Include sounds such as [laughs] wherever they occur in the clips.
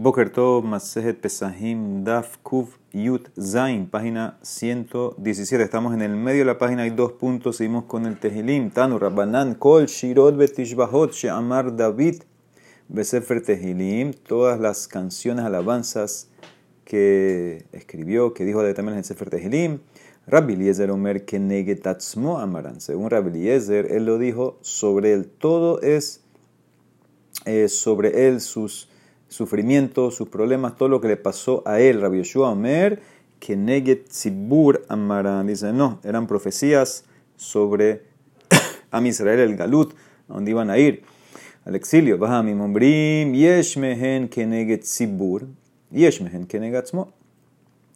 Boker Tov, Masejet Pesahim, Daf, Kuf, Yut, Zain, página 117. Estamos en el medio de la página, hay dos puntos, seguimos con el Tehilim. Tanu, Rabbanan, Kol, Shirot, Betishbahot, Sheamar, David, Besefer Tehilim, todas las canciones, alabanzas que escribió, que dijo también en el Sefer Tehilim. Rabbi Eliezer Omer que negetatzmo amaran. Según Rabbi Eliezer, él lo dijo sobre él. Todo es eh, sobre él, sus sufrimientos, sus problemas, todo lo que le pasó a él. Rabbi Yeshua Omer que neget tzibur amaran. Dice, no, eran profecías sobre [coughs] a Israel el Galut, a donde iban a ir. Al exilio. Bahamim Ombrim, yesh mehen que neget tzibur, yesh mehen que negatzmo.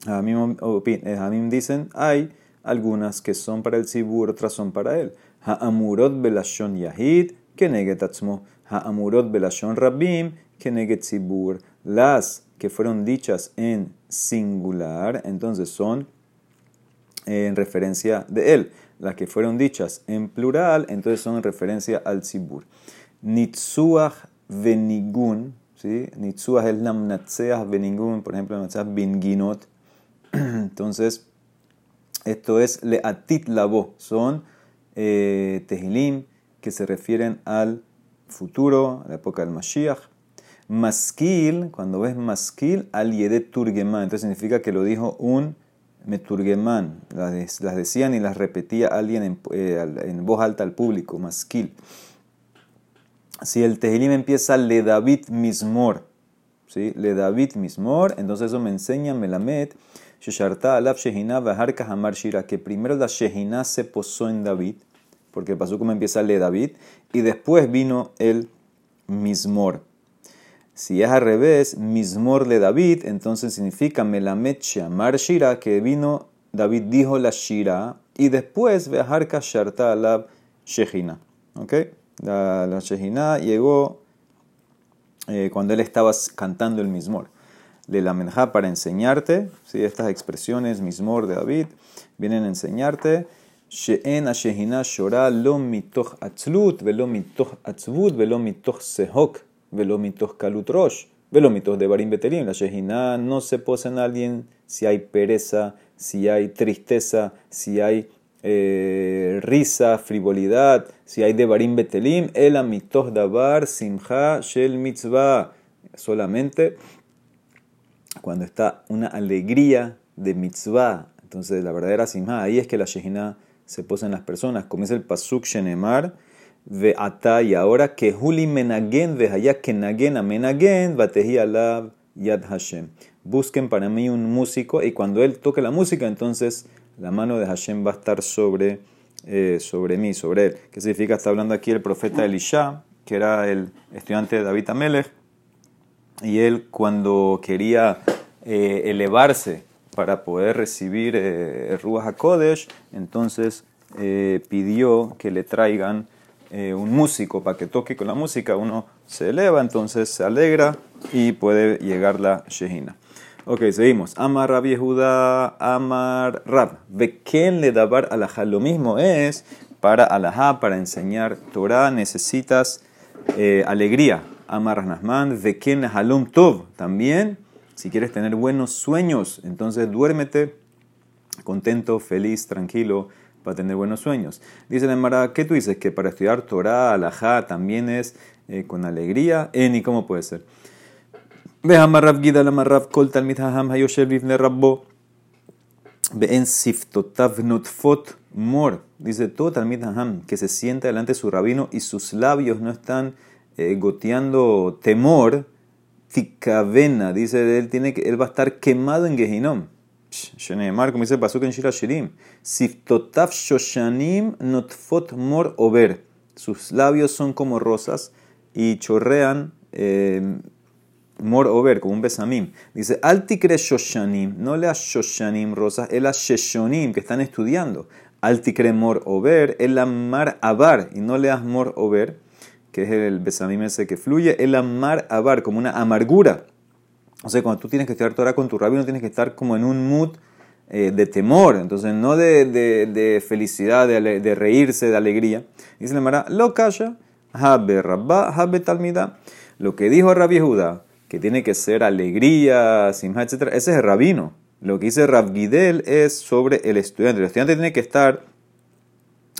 Hamim dicen, hay algunas que son para el Sibur, otras son para él. Ha'amurot belashon yahid, que negetatzmo. Ha'amurot belashon rabim, que negetzibur. Las que fueron dichas en singular, entonces son en referencia de él. Las que fueron dichas en plural, entonces son en referencia al Sibur. Nitzuach venigun, ¿sí? Nitzuach es namnatseach venigun, por ejemplo, namnatseach binginot [clears throat] entonces, esto es leatit labo, son eh, tehilim que se refieren al futuro, a la época del Mashiach. Maskil, cuando ves maskil, al yedet turgeman, entonces significa que lo dijo un meturgeman, las, las decían y las repetía alguien en, eh, en, voz alta al público, maskil. Si el tehilim empieza le David mismor, ¿sí? le David mismor, entonces eso me enseña Melamed Shesharta alaf Shehina Baharka Hamar Shira, que primero la Shehina se posó en David, porque pasó como empieza el de David, y después vino el Mismor. Si es al revés, Mismor de David, entonces significa Melamet Shamar Shira, que vino, David dijo la Shira, y después Beharka Sharta alaf Shehina. ¿Ok? La, la llegó eh, cuando él estaba cantando el Mismor de la menja para enseñarte, ¿sí? estas expresiones, mismor de David, vienen a enseñarte. She'en ashehina shora lo mitoch atzlut, velo mitoch atzvut, velo mitoch sehok, velo mitoch kalut rosh, velo mitoch de barim beterim. La shehina no se posa en alguien si hay pereza, si hay tristeza, si hay eh, risa, frivolidad, si hay de barim betelim, el amitoch dabar simcha shel mitzvah. Solamente cuando está una alegría de mitzvah. Entonces, la verdadera simha, ahí es que la Shejina se posa en las personas. Comienza el pasuk shenemar, ve y ahora que huli menagen, ve haya que nagen a menagen, batehi alab yad Hashem. Busquen para mí un músico, y cuando él toque la música, entonces la mano de Hashem va a estar sobre, eh, sobre mí, sobre él. ¿Qué significa? Está hablando aquí el profeta Elisha, que era el estudiante de David Amelech y él cuando quería eh, elevarse para poder recibir eh, Ruach HaKodesh, entonces eh, pidió que le traigan eh, un músico para que toque con la música. Uno se eleva, entonces se alegra y puede llegar la Shehina. Ok, seguimos. Amar Rab Yehuda, Amar Rab. quién le dabar alajá. Lo mismo es para alajá, para enseñar Torah, necesitas alegría Amar Nasman, Veken Halom Tov. También, si quieres tener buenos sueños, entonces duérmete contento, feliz, tranquilo, para tener buenos sueños. Dice la Emara, ¿qué tú dices? Que para estudiar Torah, Alajá, también es eh, con alegría. Eh, ni cómo puede ser. Ve Amarrav Gida, Amarrav Kol Talmid Haham Hayoshev Vivne Rabbo. en Siftotav Notfot Mor. Dice todo Talmid Haham que se sienta delante de su rabino y sus labios no están eh, goteando temor, tikavena, dice él, tiene que, él va a estar quemado en Gehinom. Sheneemar, como dice pasuk en Shira Shirim, Siftotav Shoshanim Notfot Mor Over. Sus labios son como rosas y chorrean eh, Mor Over, como un besamim. Dice, Altikre Shoshanim, no leas Shoshanim rosas, el Sheshonim, que están estudiando. Altikre Mor Over, el Mar Abar, y no leas Mor Over que es el besamim ese que fluye, el amar abar, como una amargura. O sea, cuando tú tienes que estudiar Torah con tu rabino, tienes que estar como en un mood eh, de temor, entonces no de, de, felicidad, de, reírse, de alegría. Dice la Mara, lo calla, habe rabba, habe talmida. Lo que dijo Rabbi Judá, que tiene que ser alegría, simha, etc. Ese es el rabino. Lo que dice Rav Gidel es sobre el estudiante. El estudiante tiene que estar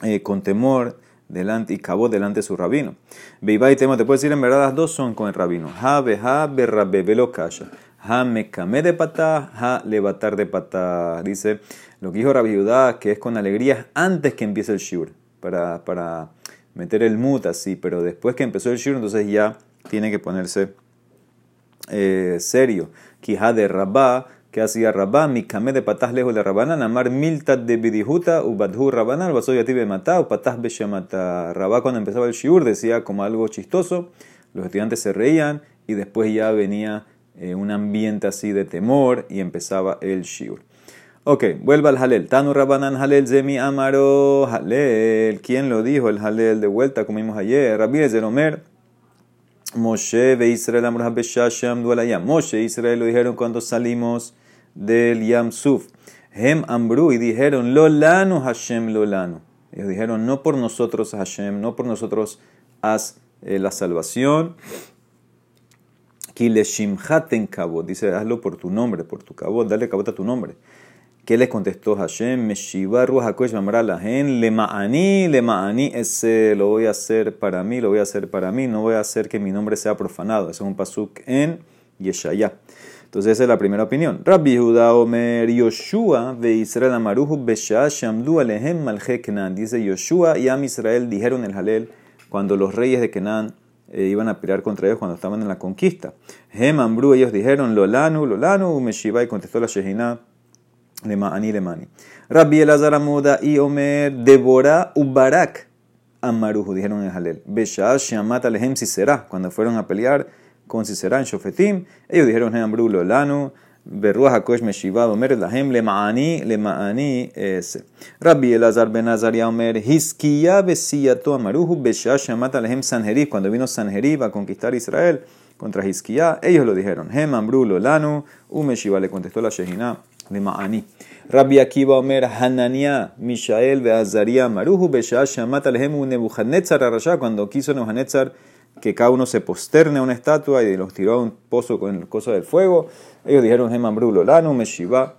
eh, con temor delante y cabo delante de su rabino. Beiba y Temo, te puedo decir en verdad, las dos son con el rabino. Ha, beha, berrabe, velo, kasha. Ha, mekame de patá, ha, levatar de patá. Dice lo que dijo Rabbi Judá, que es con alegría antes que empiece el shur. Para, para meter el mut así, pero después que empezó el shur, entonces ya tiene que ponerse eh, serio. Quija de rabá que hacía Rabá, mi camé de patás lejos de Rabanán, amar miltat de bidijuta, ubadhu Rabanán, vaso yati matá, u patás beshamata. Rabá cuando empezaba el shiur decía como algo chistoso, los estudiantes se reían y después ya venía eh, un ambiente así de temor y empezaba el shiur. Ok, vuelva al Halel. Tanu Rabanán Halel Zemi Amaro Halel. ¿Quién lo dijo el Halel de vuelta? Como vimos ayer. Rabbi Zeromer. Moshe ve Israel Amor Habeshasham Dualayam. Moshe Israel lo dijeron cuando salimos del Yam Suf. Hem Ambru y dijeron, Lolanu Hashem Lolanu. Ellos dijeron, no por nosotros Hashem, no por nosotros haz eh, la salvación. Kileshimhaten kabot. Dice, hazlo por tu nombre, por tu kabot, dale kabot a tu nombre. ¿Qué le contestó Hashem? Meshiva Ruach Mamralahen, le ma'ani, le ma'ani, ese lo voy a hacer para mí, lo voy a hacer para mí, no voy a hacer que mi nombre sea profanado. Ese es un pasuk en Yeshaya. Entonces esa es la primera opinión. Rabbi Judá Omer Yoshua ve Israel Amaruhu Besha Shamdu Alehem Malche Kenan. Dice Yoshua y Am Israel dijeron el Halel cuando los reyes de Kenan eh, iban a pelear contra ellos cuando estaban en la conquista. Hem Ambru, ellos dijeron Lolanu, Lolanu, Meshiva y contestó la Shehinah Lemani, Lemani. Rabbi Elazar Amuda y Omer Deborah Ubarak Amaruhu dijeron el Halel. Besha Shamat Alehem será cuando fueron a pelear con en Shofetim. Ellos dijeron, Heambru Lolanu, Berruah HaKosh Meshiva, Omer Lahem, Lema'ani, Lema'ani, ese. Rabbi Elazar Ben Azaria Omer, Hiskiya Besiyato Amaruhu, Besha Shamat Alehem Sanherib, cuando vino Sanherib a conquistar Israel contra Hiskiya, ellos lo dijeron, Hem Ambru Lolanu, Umeshiva le contestó la Shehina, Lema'ani. Rabbi Akiva Omer, Hanania, Mishael, Beazaria, Maruhu, Besha Shamat Alehem, Nebuchadnezzar Arashá, cuando quiso Nebuchadnezzar que cada uno se posterne a una estatua y los tiró a un pozo con el coso del fuego. Ellos dijeron, Hemambru Lanu, Meshiva.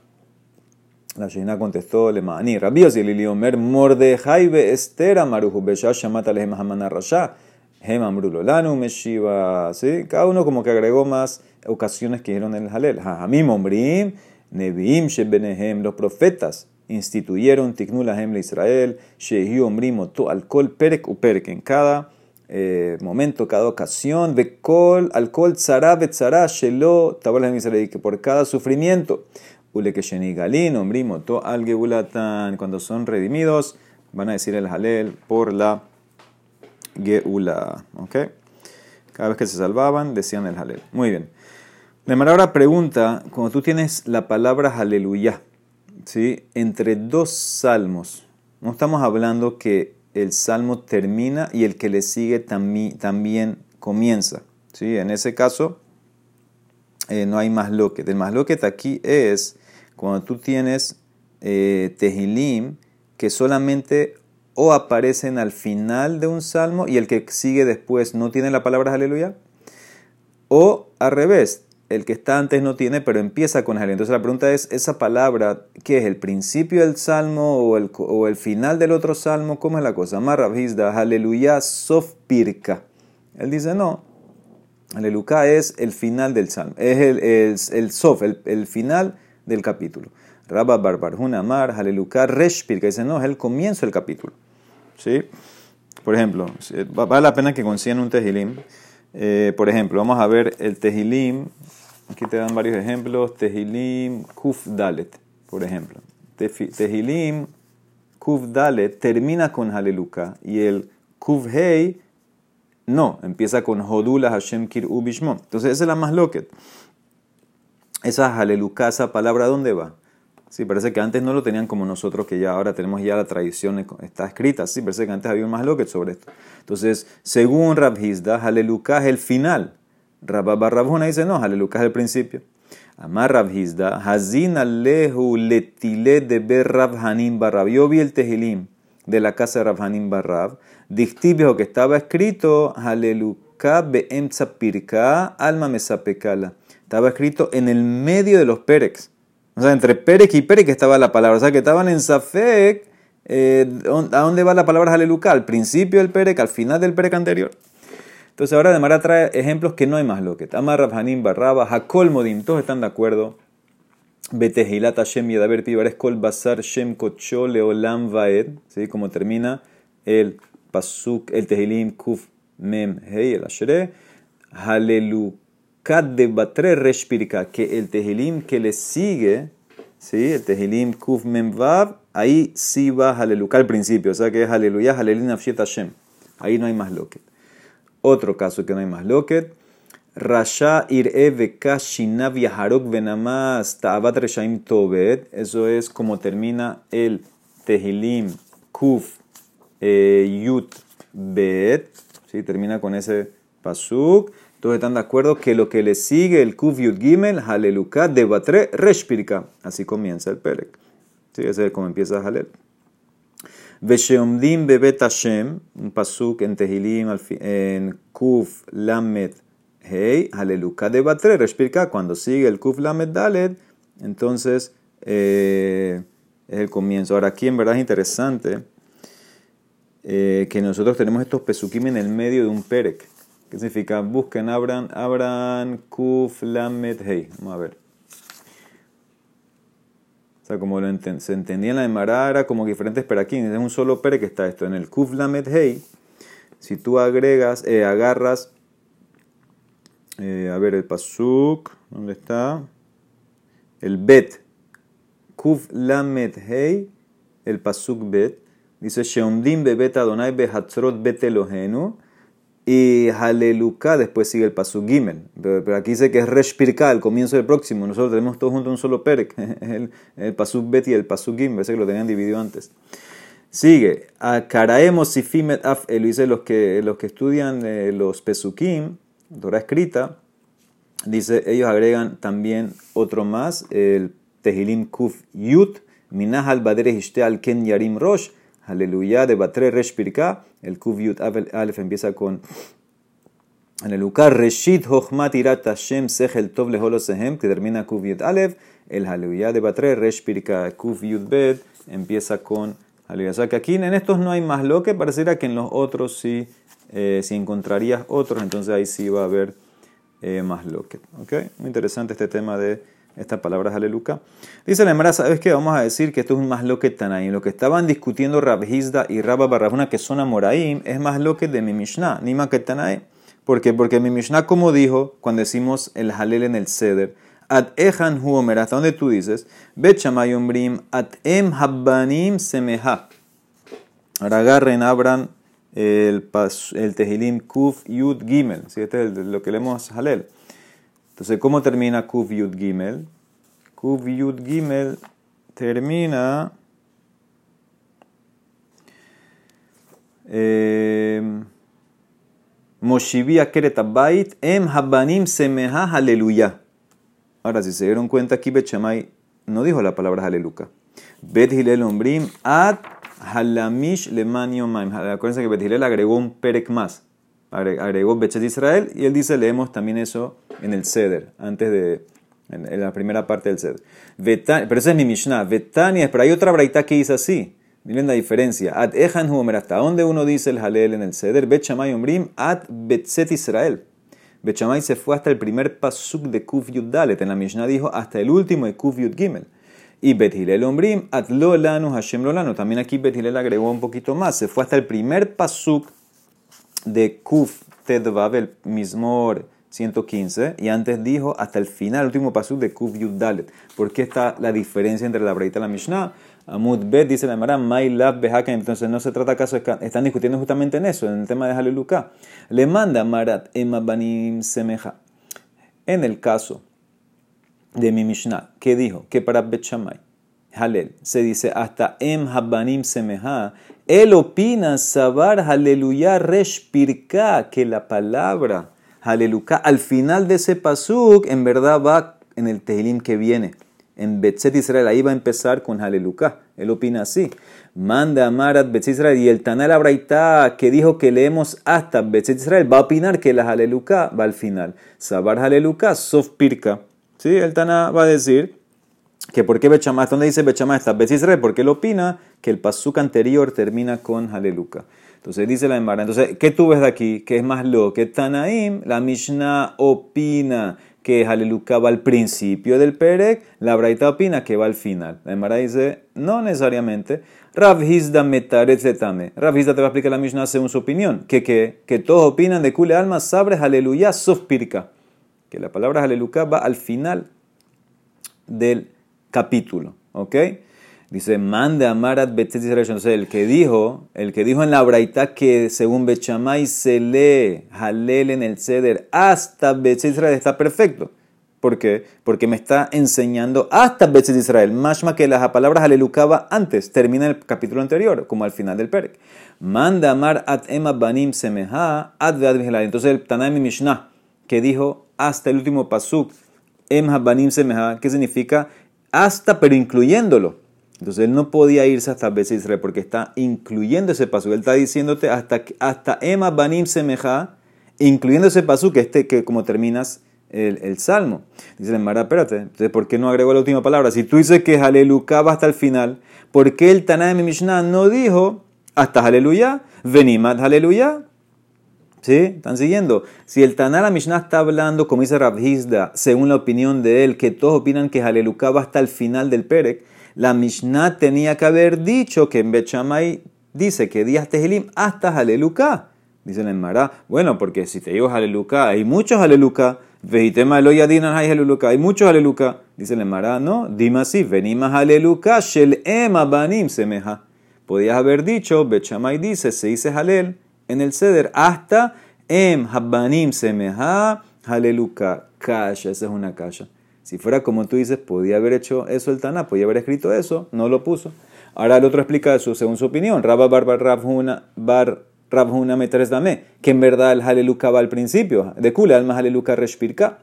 La Sheina contestó, le Lemani, Rabíos y Liliomer, Mordejai be Esther Shamata Lehem Hamana Rasha, Hemambru Lanu, Meshiva. ¿Sí? Cada uno como que agregó más ocasiones que dijeron en el Halel. Hamim Ombrim, Neviim Shebenehem, los profetas instituyeron Tiknulahem le Israel, Shehi Ombrim, Oto Alcohol Perek Uperek. En cada eh, momento, cada ocasión, Bekol, alcohol, tzara, betzara, shelo, de que por cada sufrimiento, ule que galin, to al geulatan, cuando son redimidos, van a decir el halel por la geula. ¿Ok? Cada vez que se salvaban, decían el halel. Muy bien. Manera ahora pregunta, cuando tú tienes la palabra aleluya, ¿sí? entre dos salmos, no estamos hablando que el salmo termina y el que le sigue también comienza. ¿sí? En ese caso, eh, no hay más loquet. El más loquet aquí es cuando tú tienes eh, tehilim que solamente o aparecen al final de un salmo y el que sigue después no tiene la palabra aleluya. O al revés, el que está antes no tiene, pero empieza con aleluya. Entonces la pregunta es, ¿esa palabra qué es? ¿El principio del salmo o el, o el final del otro salmo? ¿Cómo es la cosa? Marrabhizda, aleluya, sof pirka. Él dice, no, aleluya es el final del salmo, es el, el, sof, el, el, final del capítulo. Rabba Barbarjun Amar, aleluya, resh pirka. Dice, no, es el comienzo del capítulo. ¿Sí? Por ejemplo, vale la pena que consigan un tejilim. Eh, por ejemplo, vamos a ver el tejilim Aquí te dan varios ejemplos. Tehilim Kuf Dalet, por ejemplo. Tehilim Kuf Dalet termina con Haleluka y el Kuf Hei no, empieza con Hodula Hashem Kir Ubishmo. Entonces esa es la más loquet. Esa Haleluka, esa palabra, ¿dónde va? Sí, parece que antes no lo tenían como nosotros, que ya ahora tenemos ya la tradición, está escrita. Sí, parece que antes había un más loquet sobre esto. Entonces, según Rabhizda, Haleluka es el final. Rabba Barrabuna dice, no, aleluya es el principio. Amar Rabhizda, Hazin alehu letile de ber Rabhanim Barrab. Yo vi el tejilim de la casa de Rabhanim Barrab. Dictibio que estaba escrito, aleluya Haleluka beemtza pirka alma mesapekala. Estaba escrito en el medio de los perex. O sea, entre perek y perek estaba la palabra. O sea, que estaban en Safek. Eh, ¿A dónde va la palabra Haleluka? Al principio del perek, al final del perek anterior. Entonces ahora Mara trae ejemplos que no hay más lo que. Amar Rabhanim Barraba, Hakol Modim, todos están de acuerdo. Betehilat Hashem Yedaber Kol Basar Shem Kocho Leolam Vaed, ¿sí? como termina el Pasuk, el Tehilim Kuf Mem Hei, el Ashre, Halelukat de Batre Reshpirka, que el Tehilim que le sigue, ¿sí? el Tehilim Kuf Mem Vav, ahí sí va Halelukat al principio, o sea que es Aleluya, Halelin Afshet Hashem. Ahí no hay más loquet. Otro caso que no hay más loquet. Rasha ir'e vekashinav yaharok venamas ta'avat reshaim tobet. Eso es como termina el Tehilim Kuf eh, Yut Bet. ¿sí? Termina con ese pasuk. Todos están de acuerdo que lo que le sigue el Kuf Yut Gimel, Haleluka, Debatre Reshpirka. Así comienza el Perek. ¿Sí? Ese es como empieza Halel. Vesheomdim bebet Hashem, un pasuk en Tehilim, en Kuf Lamet Hei, Haleluka de Batre, Reshpirka, cuando sigue el Kuf Lamet Dalet, entonces eh, es el comienzo. Ahora aquí en verdad es interesante eh, que nosotros tenemos estos pesukim en el medio de un perek. ¿Qué significa? Busquen, abran, abran Kuf Lamet Hei. Vamos a ver. O sea, como se entendía en la Emara, era como diferentes peraquines. Es un solo pere que está esto. En el Kuf Lamed Hei, si tú agregas, eh, agarras, eh, a ver, el Pasuk, ¿dónde está? El Bet. Kuf Lamed Hei, el Pasuk Bet. Dice, Sheomdim bebet Adonai behatzrot bet Elohenu. Y Haleluka, después sigue el Pasuk Gimel. Pero, aquí dice que es Reshpirka, el comienzo del próximo. Nosotros tenemos todos juntos un solo Perek, [laughs] el, el Pasuk Bet y el Pasuk Gimel, parece que lo tenían dividido antes. Sigue, a Karaemos Sifimet Af, él dice los que, los que estudian eh, los Pesukim, Torah escrita, dice, ellos agregan también otro más, el Tehilim Kuf Yut, Minah al Badre al Ken Yarim Rosh, Aleluya de Batre Resh Pirka. El Kuvyut Aleph empieza con Aleluya. Reshit Hochmat Irat Hashem Sechel Tov Leholosehem, que termina Kuvyut Aleph. El Aleluya de Batre Resh Pirka. Kuvyut Bet empieza con Aleluya. O sea que aquí en estos no hay más lo que pareciera que en los otros sí, eh, si encontrarías otros, entonces ahí sí va a haber eh, más lo que. ¿Okay? Muy interesante este tema de estas palabras aleluya. Dice la Emara, ¿sabes qué? Vamos a decir que esto es más lo que Tanaim. Lo que estaban discutiendo Rabhizda y Rabba Barrahuna, que son Amoraim, es más lo que de mi Mishnah, ni más que Tanaim. ¿Por qué? Porque mi Mishnah, como dijo cuando decimos el Halel en el Seder, At Ehan Huomer, hasta donde tú dices, Bet Umbrim, At Em Habbanim Semeha. Ahora agarren, abran el, el Tehilim Kuf Yud Gimel. ¿sí? Este es lo que leemos Halel. Entonces, ¿cómo termina Kuf Yud Gimel? Kuf Yud Gimel termina. Eh, Moshivia Keretabait Em Habanim Semeha Aleluya. Ahora, si se dieron cuenta, aquí Bechamay no dijo la palabra Aleluya. Bet Hilel Ombrim Ad Halamish Lemanio Maim. Acuérdense que Bet Hilel agregó un perek más agregó Bechet Israel y él dice, leemos también eso en el Seder, antes de, en, la primera parte del Seder. pero esa es mi Mishnah, Betania, pero hay otra braita que dice así, miren la diferencia, Ad Ejan Humer, hasta dónde uno dice el Halel en el Seder, Bet Shamay Omrim, Ad Betzet Israel. Bet se fue hasta el primer pasuk de Kuf Yud Dalet, en la Mishnah dijo hasta el último de Kuf Yud Gimel. Y Bet Hilel Ombrim, Ad Lo Lanu Hashem Lolanu. También aquí Bet Hilel agregó un poquito más, se fue hasta el primer pasuk de Kuf Tedvav, el Mismor 115, y antes dijo hasta el final, el último paso de Kuf Yud Dalet. ¿Por qué está la diferencia entre la Breita y la Mishnah? Amud Bet dice la Mara, Mai Lab Behakem. Entonces no se trata acaso, están discutiendo justamente en eso, en el tema de Haleluka. Le manda Marat Emabanim Semeja. En el caso de mi Mishnah, ¿qué dijo? Que para Bet Shammai, Halel, se dice hasta Em Habanim Semeja él opina, Sabar Aleluya Reshpirka, que la palabra Aleluya al final de ese pasuk en verdad va en el Tehilim que viene. En Betzet Israel, ahí va a empezar con Aleluya. Él opina así. Manda Amarat Bet Israel. Y el Tanal Abraita que dijo que leemos hasta Bet Israel va a opinar que la Haleluka va al final. Sabar Haleluka, Sof Pirka. ¿Sí? El Tana va a decir que por qué Bechamá, ¿dónde dice Bechamá está Bet Israel? Porque él opina que el pasuk anterior termina con Haleluka. Entonces dice la Emara. Entonces, ¿qué tú ves de aquí? Que es más lo que Tanaim, la Mishnah opina que Haleluka va al principio del Perek, la Braita opina que va al final. La Emara dice, no necesariamente. Rav Hizda metaretzetame. Rav te va a explicar la Mishnah según su opinión. Que, que, que todos opinan de Kule Alma, sabre Haleluya, Sofpirka. Que la palabra Haleluka va al final del capítulo. ¿Ok? Dice, mande Amarat el que dijo, el que dijo en la Braita que según Bechamay se lee Halel en el Ceder hasta Betzet Israel está perfecto. ¿Por qué? Porque me está enseñando hasta Betzet Israel. Mashma que las palabras Halelucaba antes, termina el capítulo anterior, como al final del Perek. Manda Amar at Ema Banim Semeha ad Entonces, el Tanaim Mishnah, que dijo hasta el último pasuk, Ema Banim Semeha, ¿qué significa? Hasta, pero incluyéndolo. Entonces él no podía irse hasta Beth Israel porque está incluyendo ese paso. Él está diciéndote hasta, hasta Emma Banim Semeja, incluyendo ese paso que este que como terminas el, el salmo. Dice Mara, espérate, entonces ¿por qué no agregó la última palabra? Si tú dices que Aleluya va hasta el final, ¿por qué el Taná Mishnah no dijo hasta Aleluya? Venimat Aleluya. ¿Sí? ¿Están siguiendo? Si el Taná la Mishnah está hablando, como dice Rabhizda, según la opinión de él, que todos opinan que Aleluya va hasta el final del Perek, la Mishnah tenía que haber dicho que en Bechamay dice que días Tehilim hasta Haleluka. Dice el Mará, bueno, porque si te digo Haleluka, hay muchos Haleluka. Vejitema Eloyadinan hay Haleluka, hay muchos Haleluka. Dice el Mará, no, dime así, venimos Haleluka, Shel Ema Banim Semeja. Podías haber dicho, Bechamay dice, se dice Halel en el Ceder hasta Em Habanim Semeja Haleluka. Kasha, esa es una kasha. Si fuera como tú dices, podía haber hecho eso el Taná, podía haber escrito eso, no lo puso. Ahora el otro explica eso según su opinión. Rabba Barba Rabhuna Bar Rabhuna Metres Dame, que en verdad el Haleluka va al principio, de Kula, alma Haleluka Reshpirka.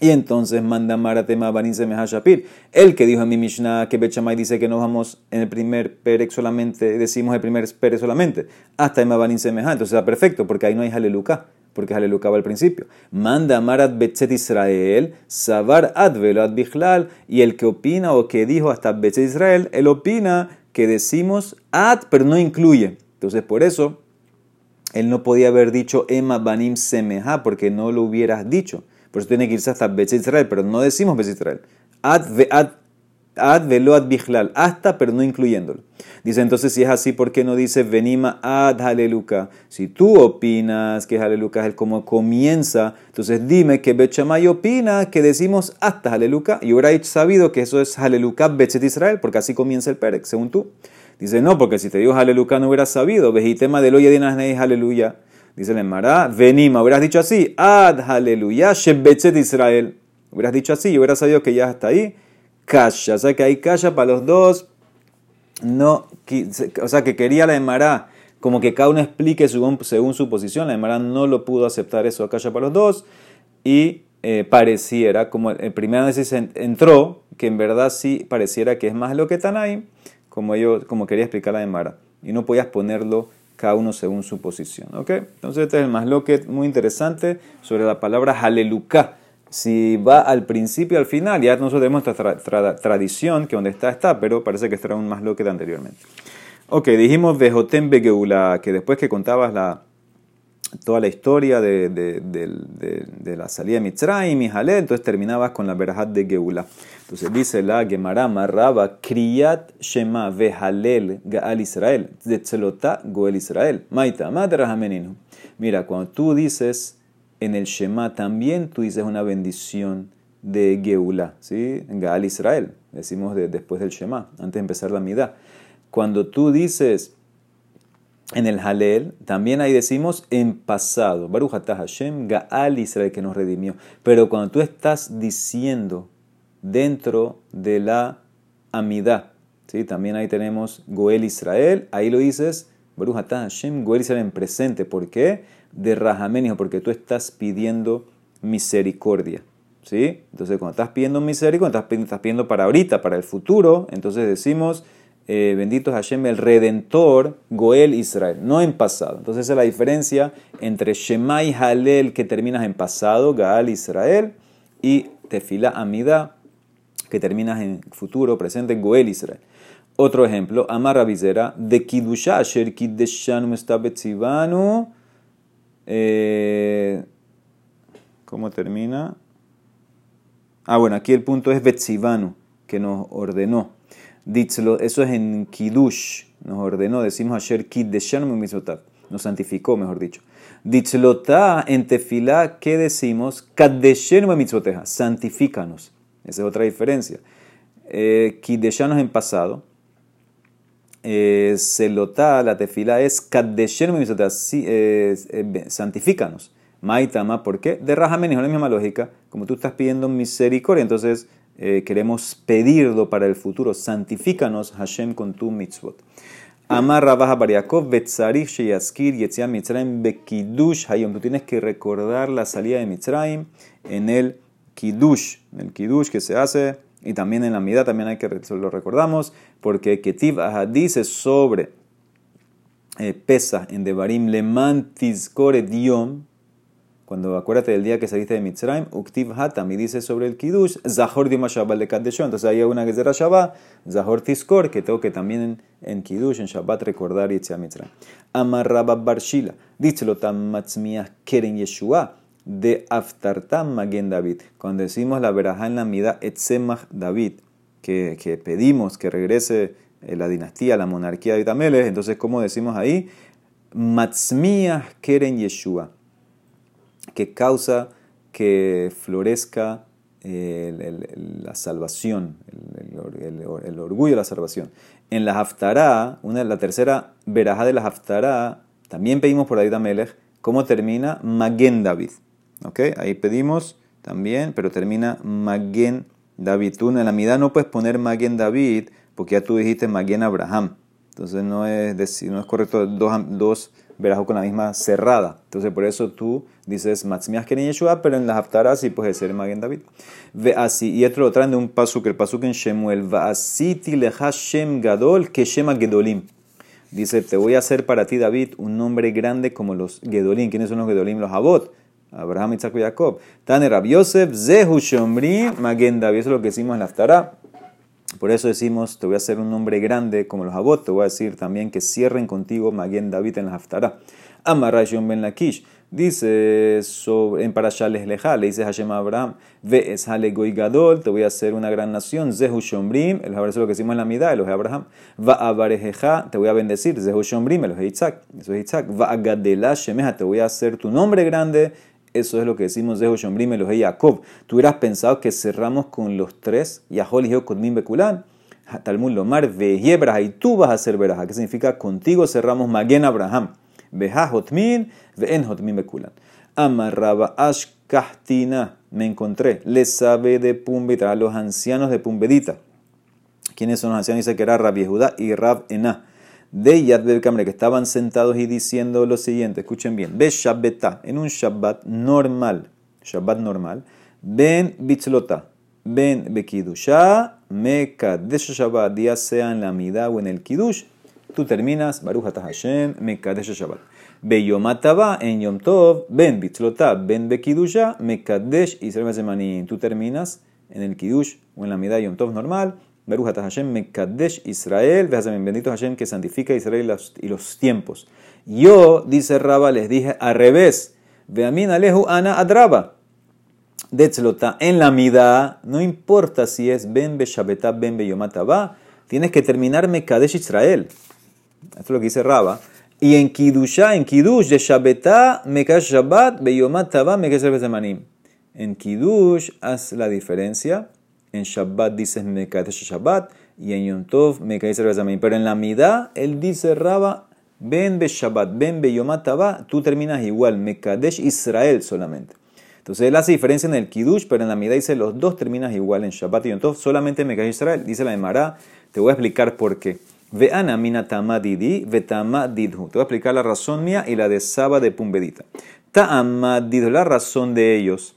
Y entonces manda Maratema Banin Shapir. El que dijo en mi Mishnah que Bechamay dice que no vamos en el primer Perek solamente, decimos el primer Perek solamente, hasta Ema Banin Semeja. Entonces está perfecto, porque ahí no hay Haleluka porque Haleluka va al principio. Manda Marat Betzet Israel, Sabar Ad Velad Bichlal, y el que opina o que dijo hasta Betzet Israel, él opina que decimos Ad, pero no incluye. Entonces, por eso, él no podía haber dicho Ema Banim Semeja, porque no lo hubieras dicho. Por eso tiene que irse hasta Betzet Israel, pero no decimos Betzet Israel. Ad, ad ad velo ad bichlal, hasta pero no incluyéndolo. Dice entonces, si es así, ¿por qué no dice venima ad haleluka? Si tú opinas que haleluka es el como comienza, entonces dime que Bechamay opina que decimos hasta haleluka. Y hubiera sabido que eso es haleluka bechet Israel, porque así comienza el perek, según tú. Dice, no, porque si te digo haleluka no hubieras sabido. Vejitema de loya dinasnei aleluya. Dice el Emara, venima, hubieras dicho así, ad haleluya, shebechet Israel. Hubieras dicho así, y hubieras sabido que ya está ahí kasha. O sea que hay kasha para los dos. No, o sea que quería la Emara como que cada uno explique según, según su posición. La Emara no lo pudo aceptar eso kasha para los dos. Y eh, pareciera, como el primer análisis entró, que en verdad sí pareciera que es más lo que ahí, como, yo, como quería explicar la Emara. Y no podías ponerlo cada uno según su posición. ¿ok? Entonces este es el más lo que muy interesante sobre la palabra haleluká si va al principio al final, ya nosotros tenemos esta tradición que donde está, está, pero parece que más lo que de anteriormente. Ok, dijimos Vejotem Begeula, que después que contabas la, toda la historia de, de, de, la salida de Mitzrayim y Halel, entonces terminabas con la verajat de Geula. Entonces dice la Gemara Marraba, Kriyat Shema Vehalel Gaal Israel, de Tzelotá Goel Israel, Maita Mira, cuando tú dices en el Shema también tú dices una bendición de Geula, ¿sí? Gaal Israel, decimos después del Shema, antes de empezar la Midah. Cuando tú dices en el Halel, también ahí decimos en pasado, Baruch Hashem, Gaal Israel, que nos redimió. Pero cuando tú estás diciendo dentro de la Amidah, ¿sí? también ahí tenemos Goel Israel, ahí lo dices, Baruch Hashem, Goel Israel en presente. ¿Por qué? de Rahamenijo, porque tú estás pidiendo misericordia. ¿Sí? Entonces, cuando estás pidiendo misericordia, estás pidiendo, para ahorita, para el futuro, entonces decimos eh, bendito Hashem, el redentor, Goel Israel, no en pasado. Entonces esa es la diferencia entre Shemai Halel, que terminas en pasado, Gaal Israel, y Tefila Amida, que terminas en futuro, presente, Goel Israel. Otro ejemplo, Amar Vizera, de Kidusha Asher Kiddeshanu Mestabetzivanu. Eh, ¿Cómo termina? Ah, bueno, aquí el punto es Betzivanu, que nos ordenó. Ditzlo, eso es en Kidush, nos ordenó, decimos Asher Kiddeshanu Mitzvotav, nos santificó, mejor dicho. Ditzlota en Tefilá, ¿qué decimos? Kaddeshenu Mitzvoteja, santifícanos. Esa es otra diferencia. Eh, en pasado. Eh, Selotá, la tefila es Kaddeshenu Mitzvoteja, eh, eh, santifícanos. Maitama, ¿por qué? De Rajamen es la misma lógica. Como tú estás pidiendo misericordia, entonces eh, queremos pedirlo para el futuro. Santifícanos, Hashem, con tu mitzvot. Amar Rabah Bariakov, Betzarich Sheyaskir, Yetziam Mitzrayim, Bekidush Hayom. Tú tienes que recordar la salida de Mitzrayim en el Kidush, en el Kidush que se hace, y también en la Midah también hay que lo recordamos, porque Ketiv dice sobre eh, pesa en Devarim, Leman Tizkore Diom, cuando acuérdate del día que saliste de Mitzrayim, Uktiv Hatam, y dice sobre el Kiddush, Zahor Dima Shabbat de. Entonces hay una que será Shabbat, Zahor Tiskor, que tengo que también en, Kiddush, en Shabbat, recordar Yitzhak Mitzrayim. Amar Rabba Barshila, díchelo tam matzmiah keren Yeshua, de Aftartam Magen David. Cuando decimos la verajá en la mida Etzemach David, que, que pedimos que regrese eh, la dinastía, la monarquía de Itameles, entonces, ¿cómo decimos ahí? Matzmiah keren Yeshua que causa que florezca la salvación, el, orgullo de la salvación. En la Haftará, una, la tercera veraja de la Haftará, también pedimos por David Amelech, ¿cómo termina? Magen David. ¿Okay? Ahí pedimos también, pero termina Magen David. Tú en la mitad no puedes poner Magen David porque ya tú dijiste Magen Abraham. Entonces no es, no es correcto dos verajos con la misma cerrada. Entonces por eso tú dices Matzmias Keren Yeshua, pero en las Haftarah sí puede ser Magen David. Ve así, y otro lo traen de un que el pasuk en Shemuel, Va así Shem Gadol que Shema Gedolim. Dice, te voy a hacer para ti, David, un nombre grande como los Gedolim. ¿Quiénes son los Gedolim? Los Abot. Abraham, Isaac y Jacob. Tane Rab Yosef, Zehu Shomri, David. Eso es lo que decimos en la Haftarah. Por eso decimos, te voy a hacer un nombre grande como los Abot. Te voy a decir también que cierren contigo Maguen David en la Haftarah. Amarrayon ben Lakish. Dice sobre, en Parashales Leja, le dice Hashem Abraham, ve es Goy Gadol, te voy a hacer una gran nación, Zehu Shombrim, el es lo que decimos en la mitad, el de Abraham, va a te voy a bendecir, Zehu Shombrim, el de Isaac, eso es Isaac, va a Gadela Shemeja, te voy a hacer tu nombre grande, eso es lo que decimos de Shombrim de Jacob. Tú hubieras pensado que cerramos con los tres, Yahol y Kotmin Bekulan, Talmud Lomar, Vejebraja, y tú vas a ser Veraja. ¿Qué significa? Contigo cerramos Magen Abraham. Veja Hotmin, Veen Hotmin Bekulan. Amarraba Ashkahtina, me encontré, le sabe de Pumbedita, los ancianos de Pumbedita. ¿Quiénes son los ancianos? Dice que era Rabbi Judá y Rab Ená de Yad Kamre, que estaban sentados y diciendo lo siguiente, escuchen bien, Be Shabbetá, en un Shabbat normal, Shabbat normal, Ben Bitzlota, Ben Bekidusha, Mekadesh Shabbat, día sea en la Midah o en el Kidush, tú terminas, Baruch Hashem, Mekadesh Shabbat. Be Yomataba, en Yom Tov, Ben Bitzlota, Ben Bekidusha, Mekadesh Zemanin, tú terminas en el Kidush o en la Midah Yom Tov normal, Beruja Hashem Mekadesh Israel, bendito Hashem que santifica Israel y los tiempos. Yo, dice Raba, les dije al revés. Veamin Alehu Ana Adraba. Detzlota, en la mida, no importa si es Ben Beshabetá, Ben Beyomataba, tienes que terminar Mekadesh Israel. Esto es lo que dice Raba. Y en Kidusha, en Kidush de Shabetá, Mekadesh Shabbat, Beyomataba, Zemanim. En Kidush, haz la diferencia en Shabbat dices Mekadesh Shabbat y en Yom Tov Mekadesh Pero en la Midah él dice Raba, ven be Shabbat, ven be Yom tú terminas igual, Mekadesh Israel solamente. Entonces él hace diferencia en el Kiddush, pero en la Midah dice los dos terminas igual en Shabbat y Yom Tov, solamente Mekadesh Israel. Dice la Emara, te voy a explicar por qué. Veana mina tamadidi, vetama didhu. Te voy a explicar la razón mía y la de Saba de Pumbedita. Ta'amadidhu, la razón de ellos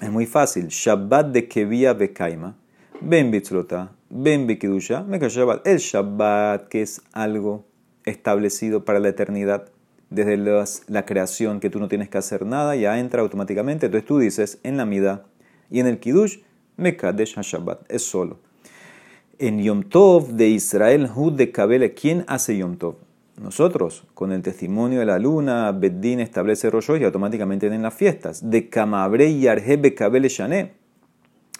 es muy fácil. Shabbat de Kevia Bekaima. Ben Bitzlota. Ben Bekidusha, Meka Shabbat. El Shabbat, que es algo establecido para la eternidad, desde la creación, que tú no tienes que hacer nada, ya entra automáticamente. Entonces tú dices en la Mida y en el Kiddush, Mekadesh HaShabbat, es solo. En Yom Tov de Israel, Hud de Kabele, ¿quién hace Yom Tov? Nosotros, con el testimonio de la luna, Beddin establece Rosh y automáticamente en las fiestas. De Kamabre y Arhebe Kabele Shané.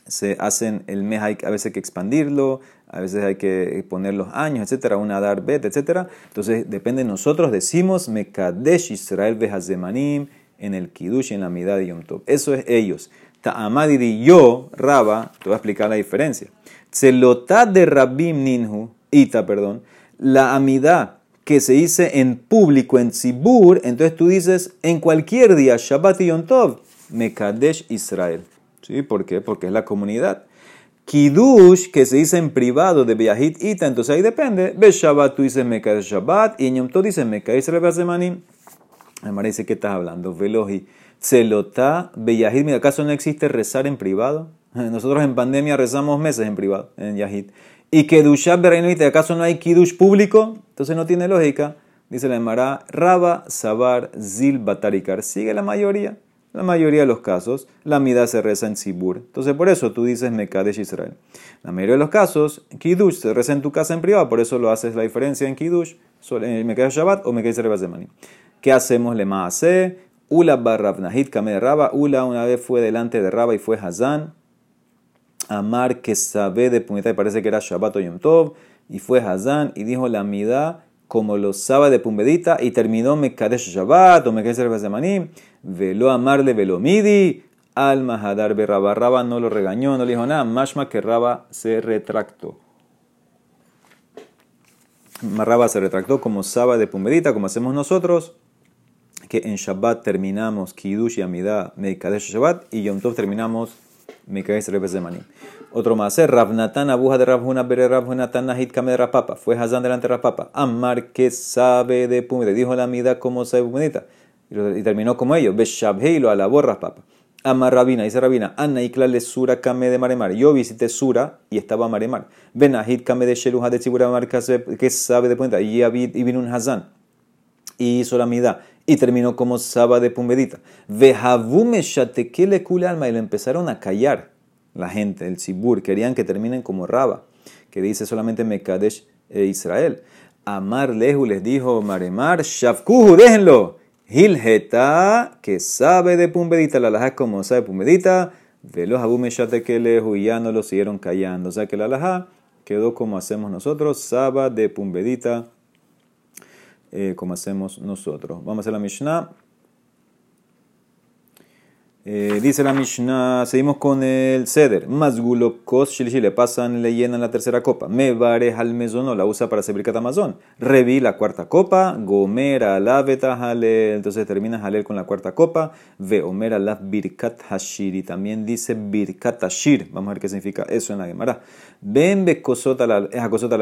Se hacen el mes, hay a veces hay que expandirlo, a veces hay que poner los años, etcétera, una dar bet, etcétera. Entonces, depende de nosotros, decimos Mekadesh Israel Behazemanim en el Kiddush y en la mitad de Yom Tov. Eso es ellos. Ta'amadidi yo, Raba, te voy a explicar la diferencia. Tzelotá de Rabim Ninhu, Ita, perdón, la amidad que se dice en público, en Tzibur, entonces tú dices en cualquier día, Shabbat y Yom Tov, Mekadesh Israel. ¿Sí? ¿Por qué? Porque es la comunidad. Kiddush, que se dice en privado de Beahit Ita, entonces ahí depende. Be Shabbat tú dices Mekadesh Shabbat y en Yom Tov dices Mekadesh Israel. Además dice, ¿qué estás hablando? Veloji. Tzelotá, Beyahid, mira, ¿acaso no existe rezar en privado? Nosotros en pandemia rezamos meses en privado, en Yahid. Y Kedushat Bereinite, ¿acaso no hay Kiddush público? Entonces no tiene lógica. Dice la Emara, Raba, Sabar, Zil, Batarikar. Sigue la mayoría. La mayoría de los casos, la mida se reza en Sibur. Entonces, por eso tú dices Mekadesh Israel. La mayoría de los casos, Kiddush se reza en tu casa en privado, por eso lo haces la diferencia en Kiddush, Mekadesh Shabbat o Mekadesh Israel ¿Qué hacemos? Le maase, Ula barra kame de Raba. Ula una vez fue delante de Raba y fue Hazán. Amar que sabe de Pumbedita, y parece que era Shabbat o Yom Tov. Y fue Hazán y dijo la mida como lo sabe de Pumbedita y terminó Mekadesh Shabbat o Mekadesh Manim. Velo amarle velo midi. Al Mahadar Berraba. Raba no lo regañó, no le dijo nada. Mashma que Raba se retractó. Raba se retractó como sabe de Pumbedita, como hacemos nosotros que en Shabbat terminamos Kiddush y Amidah Meikadesh Shabbat y Yom Tov terminamos Meikadesh Rebes de Manim. Otro más, Ravnatan abuja de Ravhuna bere Ravhunatan nahit kame de Rapapa. Fue Hazán delante de Rapapa. Amar que sabe de Pumita. Dijo la Amidah como sabe Pumita. Y terminó como ellos. Beshabhei lo alabó Rapapa. Amar Rabina, dice Rabina, Anna le Sura Kame de Maremar. Yo visité Sura y estaba Maremar. Benahit Kame de Sheluha de Tzibura que sabe de Pumita. Y vino un Hazán y hizo la Midah y terminó como Saba de Pumbedita. Vejavume shatekele kule alma y le empezaron a callar la gente, el Sibur, querían que terminen como Raba, que dice solamente Mekadesh e Israel. Amar Lehu les dijo Maremar, Shavkuhu, déjenlo. Hilheta, que sabe de Pumbedita, la laja como sabe Pumbedita, velo Javume shatekele y ya no lo siguieron callando. O sea que la laja quedó como hacemos nosotros, Saba de Pumbedita eh, como hacemos nosotros. Vamos a hacer la Mishnah. Eh, dice la Mishnah, seguimos con el Seder. Mazgulo kos shilishi, le pasan, le llenan la tercera copa. Me al mesono, la usa para hacer birkat amazon. Revi la cuarta copa. Gomera la halel, entonces termina halel con la cuarta copa. Ve omera la birkat hashiri, también dice birkat hashir. Vamos a ver qué significa eso en la Gemara. Ven bekosota la,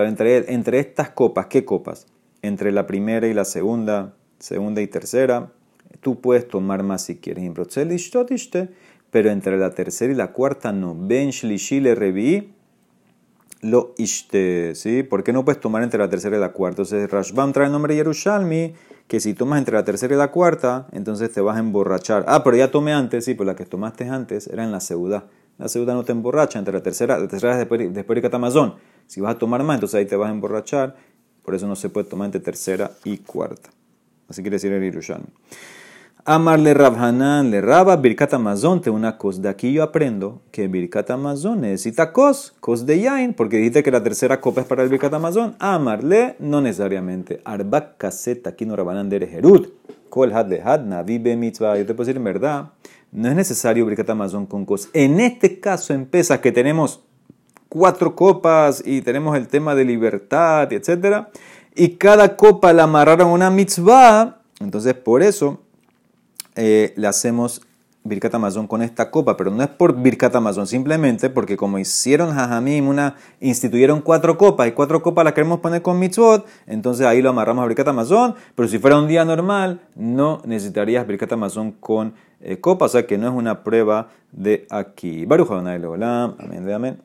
entre, entre estas copas, ¿qué copas? Entre la primera y la segunda, segunda y tercera, tú puedes tomar más si quieres. Pero entre la tercera y la cuarta no. Ben shlishi le revi lo ishte. ¿Sí? ¿Por qué no puedes tomar entre la tercera y la cuarta? Entonces Rashbam trae el nombre Yerushalmi, que si tomas entre la tercera y la cuarta, entonces te vas a emborrachar. Ah, pero ya tomé antes, sí, pues la que tomaste antes era en la segunda. La segunda no te emborracha, entre la tercera, la tercera es después, de Catamazón. Si vas a tomar más, entonces ahí te vas a emborrachar por eso no se puede tomar entre tercera y cuarta. Así quiere decir el Irushan. Amarle Rabhanan le Raba Birkat Amazon te una cos. De aquí yo aprendo que Birkat Amazon necesita cos, cos de Yain, porque dijiste que la tercera copa es para el Birkat Amazon. Amarle no necesariamente. Arba kaseta aquí no Rabhanan de Jerut. Kol had le had navi mitzvah. Yo te puedo decir en verdad, no es necesario Birkat Amazon con cos. En este caso en pesas que tenemos cuatro copas y tenemos el tema de libertad, etc. Y cada copa la amarraron una mitzvah, entonces por eso eh, le hacemos Birkat con esta copa, pero no es por Birkat Amazon, simplemente porque como hicieron Jajamim, una, instituyeron cuatro copas y cuatro copas las queremos poner con mitzvot, entonces ahí lo amarramos a Birkat Amazon, pero si fuera un día normal, no necesitarías Birkat con eh, copa, o sea que no es una prueba de aquí. Baruch Amén de Amén.